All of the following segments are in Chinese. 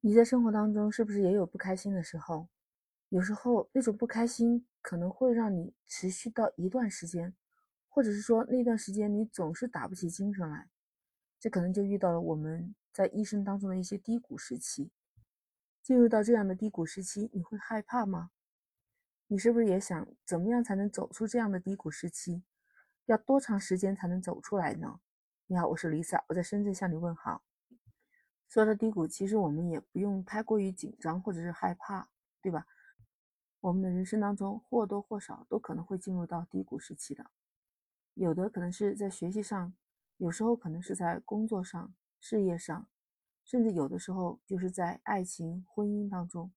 你在生活当中是不是也有不开心的时候？有时候那种不开心可能会让你持续到一段时间，或者是说那段时间你总是打不起精神来，这可能就遇到了我们在一生当中的一些低谷时期。进入到这样的低谷时期，你会害怕吗？你是不是也想怎么样才能走出这样的低谷时期？要多长时间才能走出来呢？你好，我是 Lisa，我在深圳向你问好。说到低谷，其实我们也不用太过于紧张或者是害怕，对吧？我们的人生当中或多或少都可能会进入到低谷时期的，有的可能是在学习上，有时候可能是在工作上、事业上，甚至有的时候就是在爱情、婚姻当中，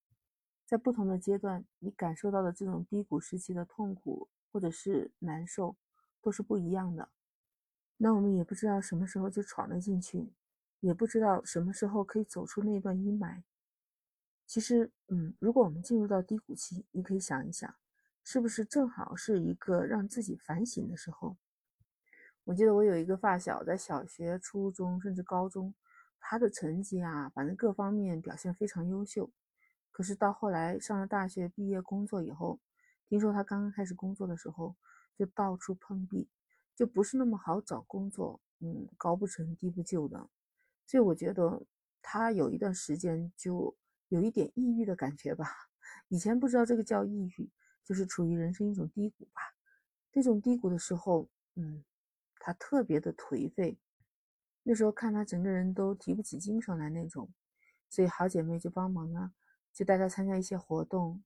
在不同的阶段，你感受到的这种低谷时期的痛苦或者是难受，都是不一样的。那我们也不知道什么时候就闯了进去。也不知道什么时候可以走出那段阴霾。其实，嗯，如果我们进入到低谷期，你可以想一想，是不是正好是一个让自己反省的时候？我记得我有一个发小，在小学、初中甚至高中，他的成绩啊，反正各方面表现非常优秀。可是到后来上了大学、毕业工作以后，听说他刚刚开始工作的时候，就到处碰壁，就不是那么好找工作，嗯，高不成低不就的。所以我觉得他有一段时间就有一点抑郁的感觉吧。以前不知道这个叫抑郁，就是处于人生一种低谷吧。这种低谷的时候，嗯，他特别的颓废。那时候看他整个人都提不起精神来那种，所以好姐妹就帮忙啊，就带他参加一些活动，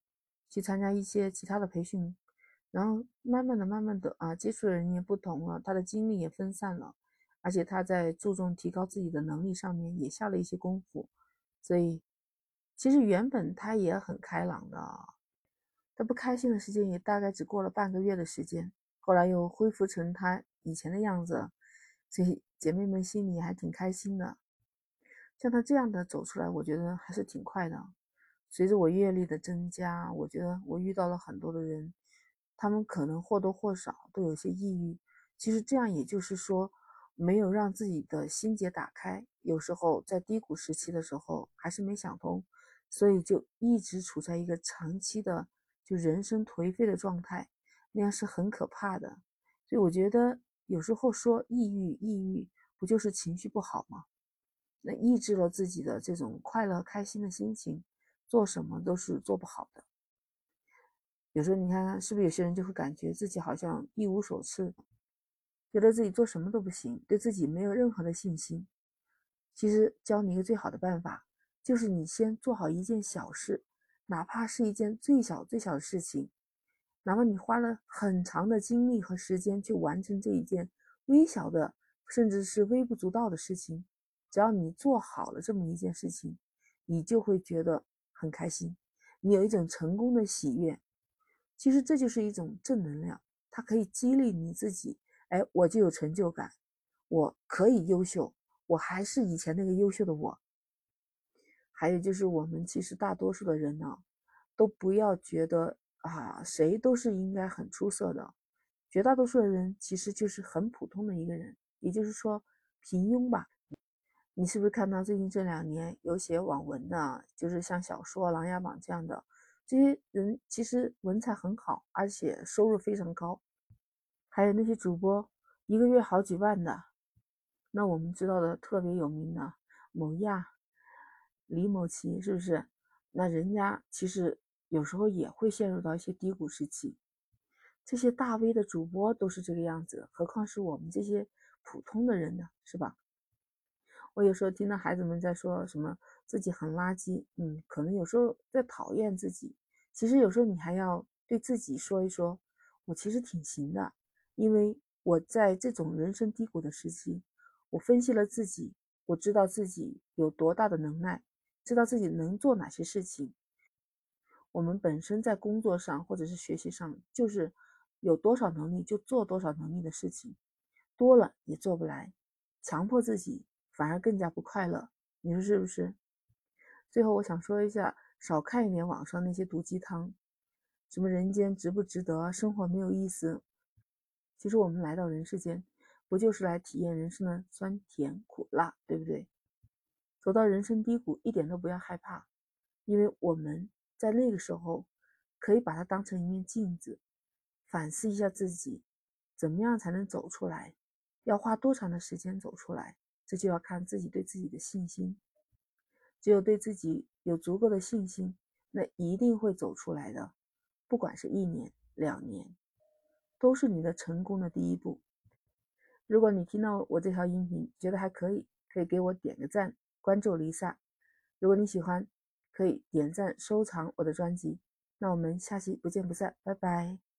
去参加一些其他的培训，然后慢慢的、慢慢的啊，接触的人也不同了，他的精力也分散了。而且他在注重提高自己的能力上面也下了一些功夫，所以其实原本他也很开朗的，他不开心的时间也大概只过了半个月的时间，后来又恢复成他以前的样子，所以姐妹们心里还挺开心的。像他这样的走出来，我觉得还是挺快的。随着我阅历的增加，我觉得我遇到了很多的人，他们可能或多或少都有些抑郁。其实这样也就是说。没有让自己的心结打开，有时候在低谷时期的时候还是没想通，所以就一直处在一个长期的就人生颓废的状态，那样是很可怕的。所以我觉得有时候说抑郁，抑郁不就是情绪不好吗？那抑制了自己的这种快乐开心的心情，做什么都是做不好的。有时候你看看，是不是有些人就会感觉自己好像一无所吃？觉得自己做什么都不行，对自己没有任何的信心。其实教你一个最好的办法，就是你先做好一件小事，哪怕是一件最小最小的事情，哪怕你花了很长的精力和时间去完成这一件微小的，甚至是微不足道的事情，只要你做好了这么一件事情，你就会觉得很开心，你有一种成功的喜悦。其实这就是一种正能量，它可以激励你自己。哎，我就有成就感，我可以优秀，我还是以前那个优秀的我。还有就是，我们其实大多数的人呢，都不要觉得啊，谁都是应该很出色的。绝大多数的人其实就是很普通的一个人，也就是说平庸吧。你是不是看到最近这两年有写网文的，就是像小说《琅琊榜》这样的这些人，其实文采很好，而且收入非常高。还有那些主播，一个月好几万的，那我们知道的特别有名的某亚、李某琪，是不是？那人家其实有时候也会陷入到一些低谷时期。这些大 V 的主播都是这个样子，何况是我们这些普通的人呢？是吧？我有时候听到孩子们在说什么自己很垃圾，嗯，可能有时候在讨厌自己。其实有时候你还要对自己说一说，我其实挺行的。因为我在这种人生低谷的时期，我分析了自己，我知道自己有多大的能耐，知道自己能做哪些事情。我们本身在工作上或者是学习上，就是有多少能力就做多少能力的事情，多了也做不来，强迫自己反而更加不快乐。你说是不是？最后我想说一下，少看一点网上那些毒鸡汤，什么人间值不值得，生活没有意思。其实我们来到人世间，不就是来体验人生的酸甜苦辣，对不对？走到人生低谷，一点都不要害怕，因为我们在那个时候可以把它当成一面镜子，反思一下自己，怎么样才能走出来？要花多长的时间走出来？这就要看自己对自己的信心。只有对自己有足够的信心，那一定会走出来的。不管是一年、两年，都是你的成功的第一步。如果你听到我这条音频觉得还可以，可以给我点个赞。关注一下，如果你喜欢，可以点赞收藏我的专辑。那我们下期不见不散，拜拜。